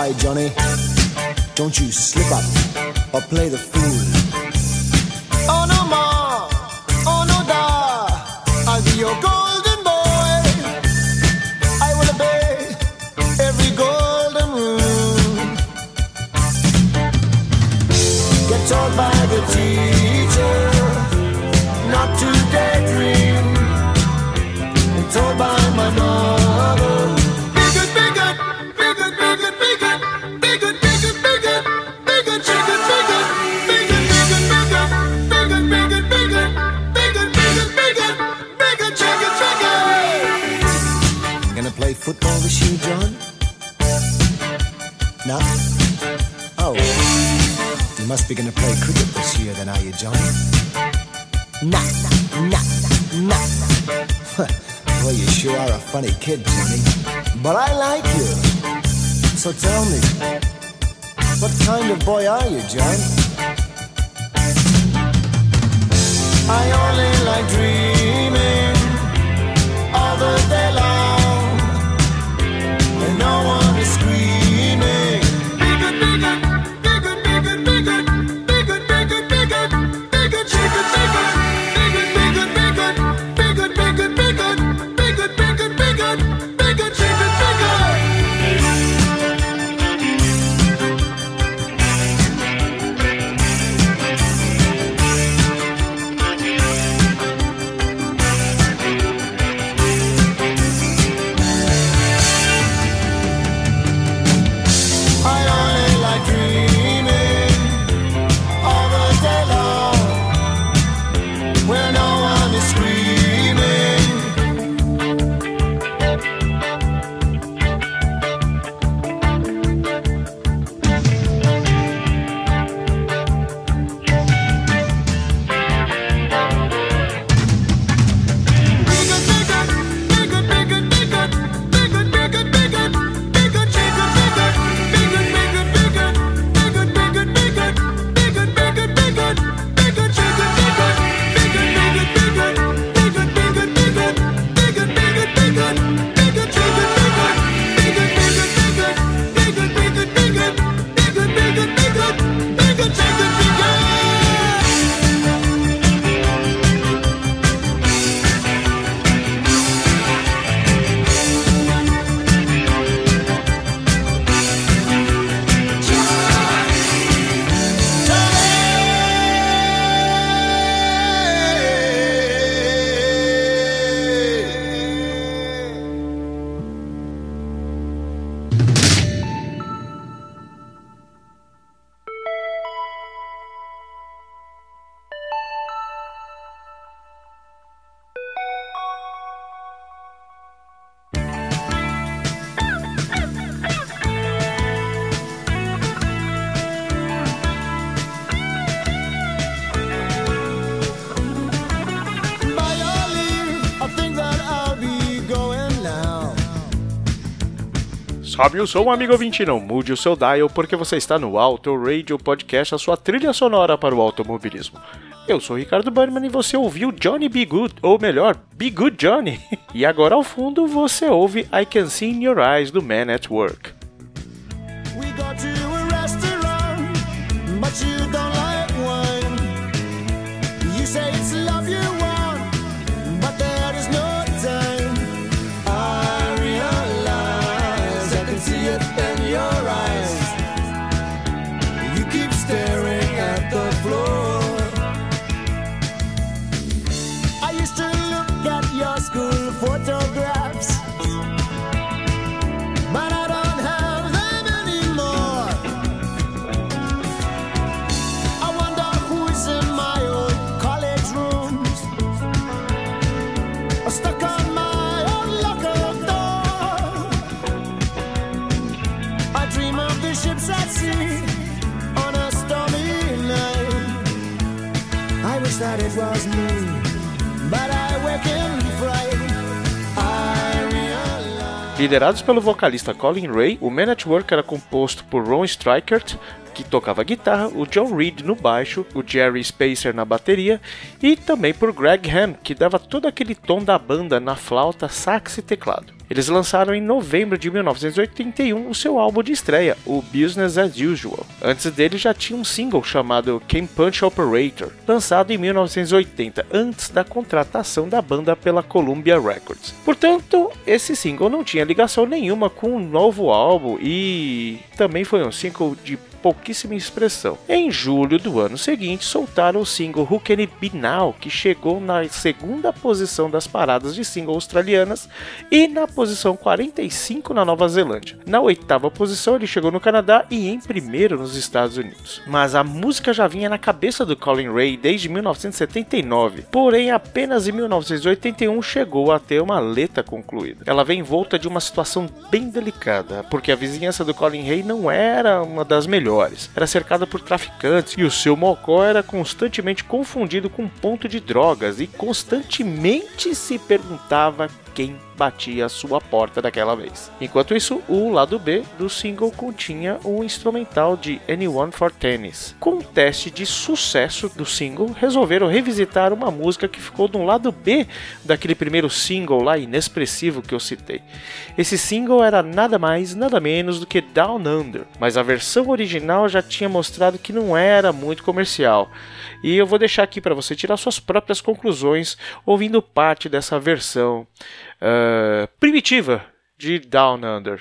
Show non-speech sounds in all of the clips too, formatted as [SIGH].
Boy, Johnny. Don't you slip up or play the fool. Oh no more, oh no da, I'll be your golden boy. I will obey every golden rule. Get told by the teacher You must be gonna play cricket this year then, are you, Johnny? Nah, nah, nah, nah. well, you sure are a funny kid, Johnny. But I like you. So tell me, what kind of boy are you, John? Sobe o som, amigo ouvinte, não mude o seu dial porque você está no Auto Radio Podcast, a sua trilha sonora para o automobilismo. Eu sou Ricardo Burman e você ouviu Johnny Be Good, ou melhor, Be Good Johnny. [LAUGHS] E agora ao fundo você ouve I Can See in Your Eyes do Man at Work. We Liderados pelo vocalista Colin Ray, o Man at Work era composto por Ron Strikert, que tocava guitarra, o John Reed no baixo, o Jerry Spacer na bateria e também por Greg Ham, que dava todo aquele tom da banda na flauta, sax e teclado. Eles lançaram em novembro de 1981 o seu álbum de estreia, o Business as Usual. Antes dele já tinha um single chamado Game Punch Operator, lançado em 1980, antes da contratação da banda pela Columbia Records. Portanto, esse single não tinha ligação nenhuma com o novo álbum e também foi um single de pouquíssima expressão. Em julho do ano seguinte, soltaram o single Who Can It Be Now, que chegou na segunda posição das paradas de single australianas e na posição 45 na Nova Zelândia. Na oitava posição, ele chegou no Canadá e em primeiro nos Estados Unidos. Mas a música já vinha na cabeça do Colin Ray desde 1979, porém apenas em 1981 chegou a ter uma letra concluída. Ela vem envolta de uma situação bem delicada, porque a vizinhança do Colin Ray não era uma das melhores. Era cercada por traficantes e o seu mocó era constantemente confundido com um ponto de drogas e constantemente se perguntava quem batia a sua porta daquela vez. Enquanto isso, o lado B do single continha um instrumental de Anyone for Tennis. Com um teste de sucesso do single, resolveram revisitar uma música que ficou no lado B daquele primeiro single lá inexpressivo que eu citei. Esse single era nada mais, nada menos do que Down Under, mas a versão original já tinha mostrado que não era muito comercial. E eu vou deixar aqui para você tirar suas próprias conclusões ouvindo parte dessa versão uh, primitiva de Down Under.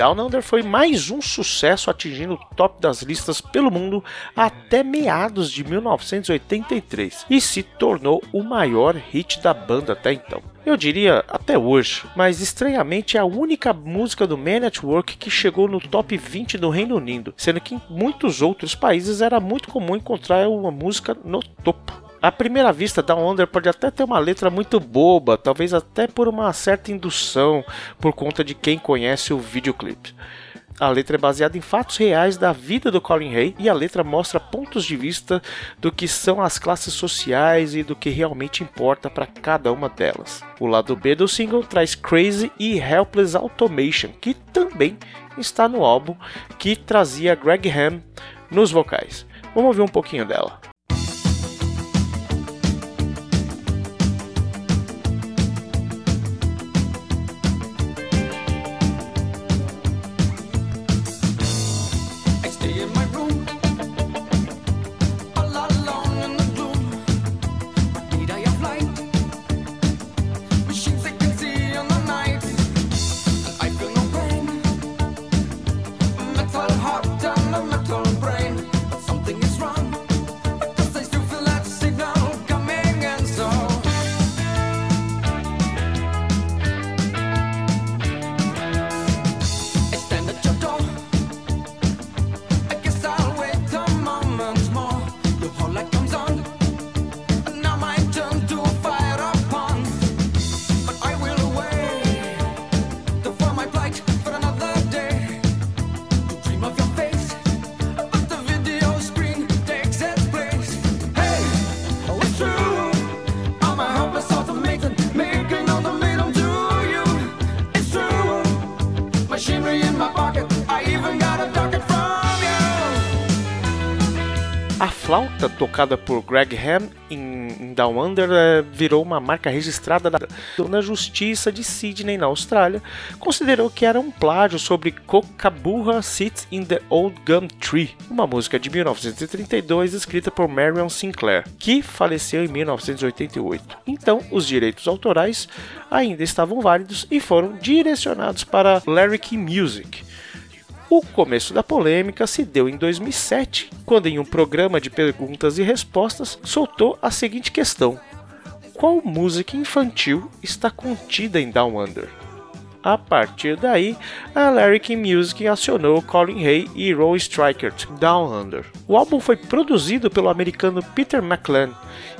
Down Under foi mais um sucesso atingindo o top das listas pelo mundo até meados de 1983 e se tornou o maior hit da banda até então. Eu diria até hoje, mas estranhamente é a única música do Man at Work que chegou no top 20 do Reino Unido, sendo que em muitos outros países era muito comum encontrar uma música no topo. À primeira vista, Down Under pode até ter uma letra muito boba, talvez até por uma certa indução por conta de quem conhece o videoclipe. A letra é baseada em fatos reais da vida do Colin Hay e a letra mostra pontos de vista do que são as classes sociais e do que realmente importa para cada uma delas. O lado B do single traz Crazy e Helpless Automation, que também está no álbum que trazia Greg Ham nos vocais. Vamos ouvir um pouquinho dela. Tocada por Greg Ham em, Down Under eh, virou uma marca registrada da, da Justiça de Sydney, na Austrália, considerou que era um plágio sobre Kookaburra Sits in the Old Gum Tree, uma música de 1932 escrita por Marion Sinclair, que faleceu em 1988. Então, os direitos autorais ainda estavam válidos e foram direcionados para Larry King Music. O começo da polêmica se deu em 2007, quando em um programa de perguntas e respostas soltou a seguinte questão: Qual música infantil está contida em Down Under? A partir daí, a Larry King Music acionou Colin Hay e Roy Stryker Down Under. O álbum foi produzido pelo americano Peter McLean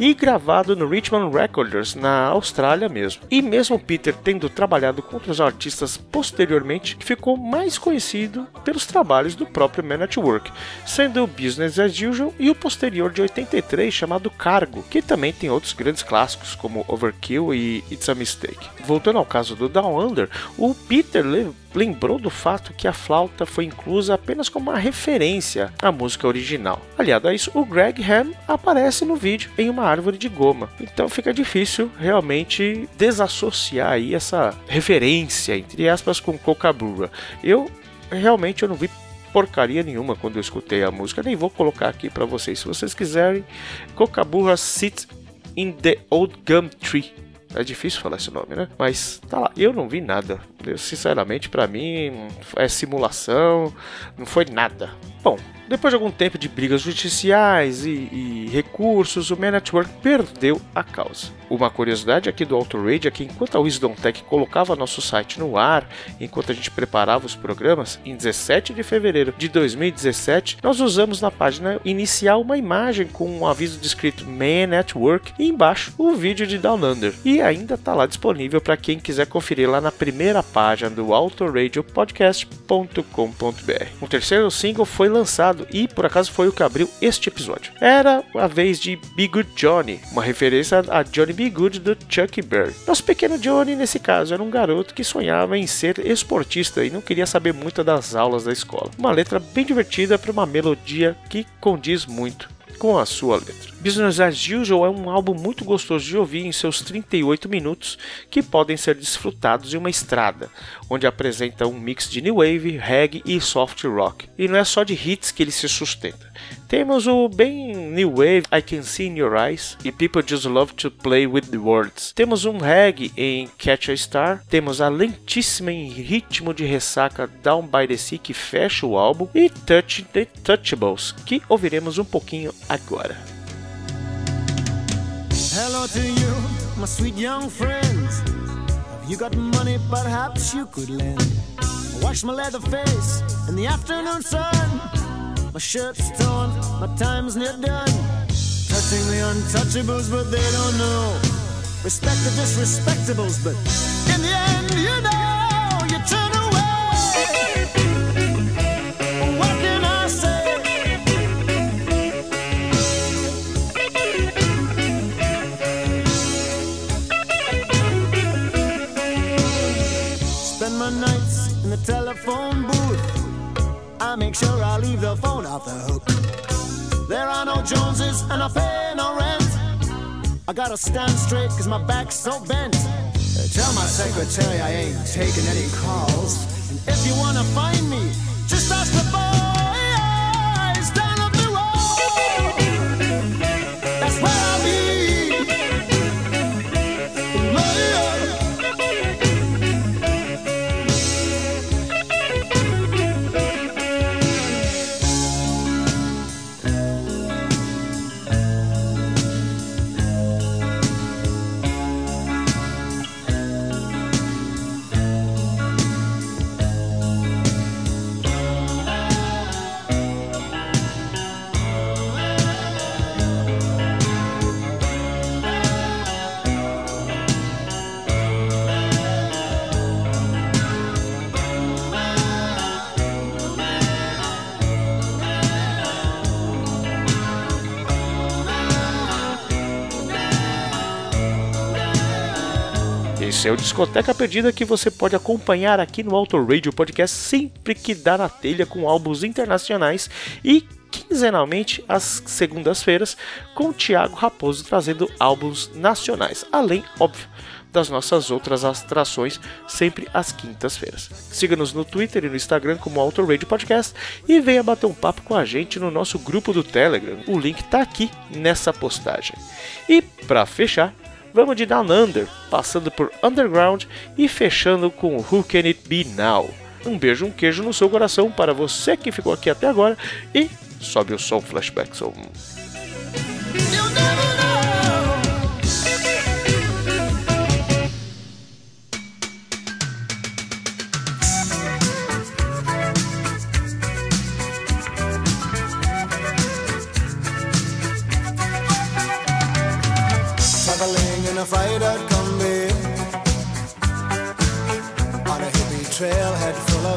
e gravado no Richmond Recorders, na Austrália mesmo. E mesmo Peter tendo trabalhado com outros artistas posteriormente, ficou mais conhecido pelos trabalhos do próprio Man at Work, sendo o Business as Usual e o posterior de 83 chamado Cargo, que também tem outros grandes clássicos como Overkill e It's a Mistake. Voltando ao caso do Down Under, o Peter le- lembrou do fato que a flauta foi inclusa apenas como uma referência à música original. Aliado a isso, o Greg Ham aparece no vídeo em uma árvore de goma. Então fica difícil realmente desassociar aí essa referência, entre aspas, com Kookaburra. Eu realmente eu não vi porcaria nenhuma quando eu escutei a música, nem vou colocar aqui para vocês. Se vocês quiserem, Kookaburra Sits in the Old Gum Tree. É difícil falar esse nome, né? Mas tá lá, eu não vi nada. Sinceramente, pra mim, é simulação, não foi nada. Bom, depois de algum tempo de brigas judiciais e, e recursos, o Man Network perdeu a causa. Uma curiosidade aqui do Auto é que enquanto a Wisdom Tech colocava nosso site no ar, enquanto a gente preparava os programas, em 17 de fevereiro de 2017, nós usamos na página inicial uma imagem com um aviso descrito Man at Work e embaixo o vídeo de Down Under. E ainda está lá disponível para quem quiser conferir lá na primeira página do autoradiopodcast.com.br. O terceiro single foi lançado e por acaso foi o que abriu este episódio. Era a vez de Be Good Johnny, uma referência a Johnny Be Good do Chuck Berry. Nosso pequeno Johnny, nesse caso, era um garoto que sonhava em ser esportista e não queria saber muito das aulas da escola. Uma letra bem divertida para uma melodia que condiz muito com a sua letra. Business as Usual é um álbum muito gostoso de ouvir em seus 38 minutos que podem ser desfrutados em uma estrada, onde apresenta um mix de new wave, reggae e soft rock. E não é só de hits que ele se sustenta. Temos o bem new wave I Can See in Your Eyes e People Just Love to Play with the Words. Temos um reggae em Catch a Star, temos a lentíssima em ritmo de ressaca Down by the Sea que fecha o álbum e Touch the Touchables que ouviremos um pouquinho agora. Hello to you, my sweet young friends. Have you got money perhaps you could lend? I wash my leather face in the afternoon sun. My shirt's torn, my time's near done. Touching the untouchables, but they don't know. Respect the disrespectables, but telephone booth. I make sure I leave the phone off the hook. There are no Joneses and I pay no rent. I gotta stand straight cause my back's so bent. Tell my secretary I ain't taking any calls. And if you wanna find me, just ask the É o Discoteca Perdida que você pode acompanhar aqui no Auto Radio Podcast sempre que dá na telha com álbuns internacionais e quinzenalmente às segundas-feiras com o Thiago Raposo trazendo álbuns nacionais, além, óbvio, das nossas outras atrações, sempre às quintas-feiras. Siga-nos no Twitter e no Instagram como Autoradio Podcast e venha bater um papo com a gente no nosso grupo do Telegram. O link está aqui nessa postagem. E para fechar, vamos de Down Under, passando por Underground e fechando com Who Can It Be Now. Um beijo, um queijo no seu coração para você que ficou aqui até agora e sobe o som Flashback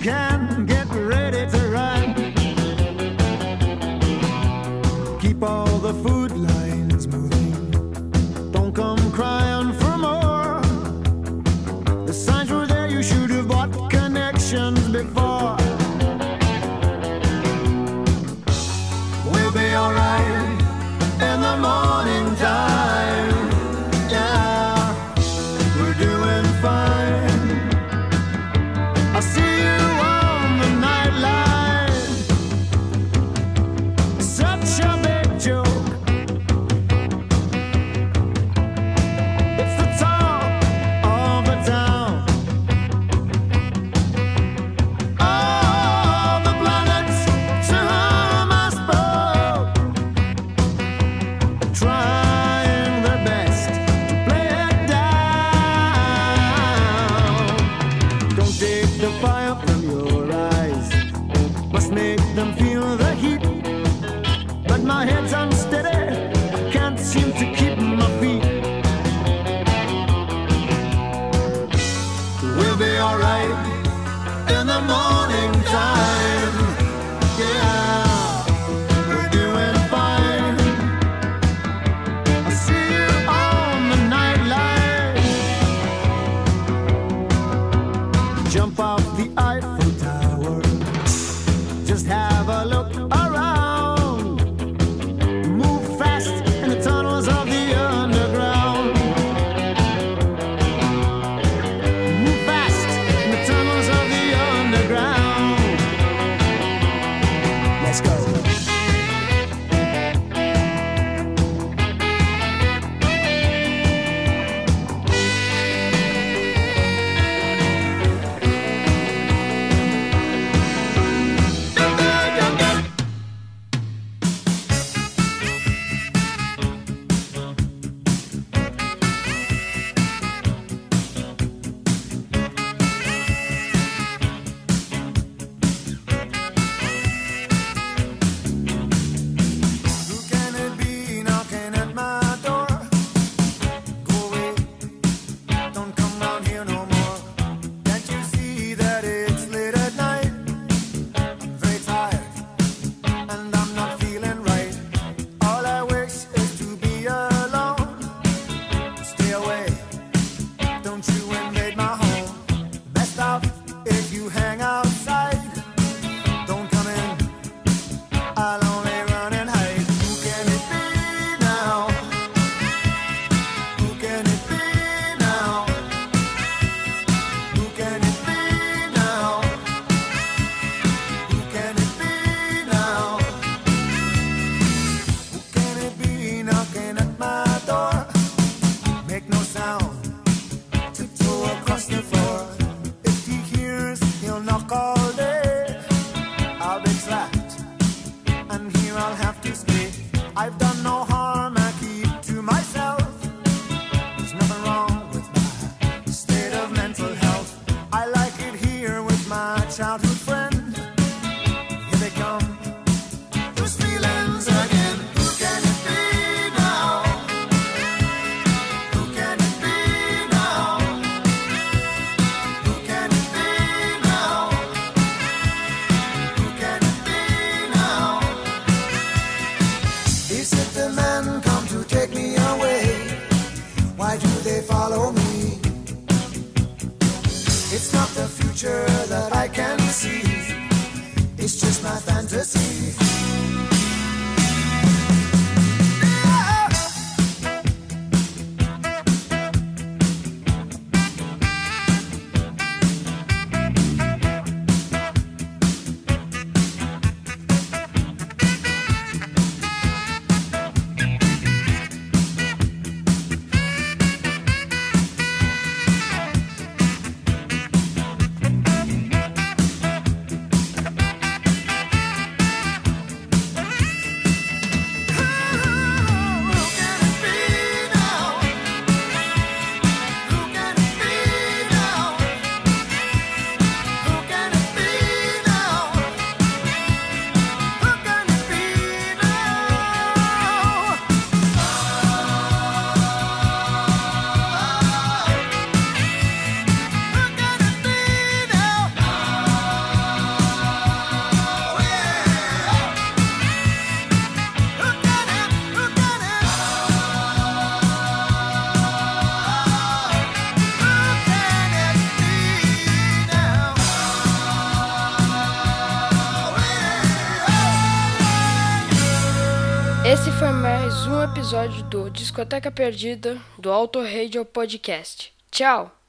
can. future that I can see. It's just my fantasy. Discoteca Perdida do Auto Radio Podcast. Tchau!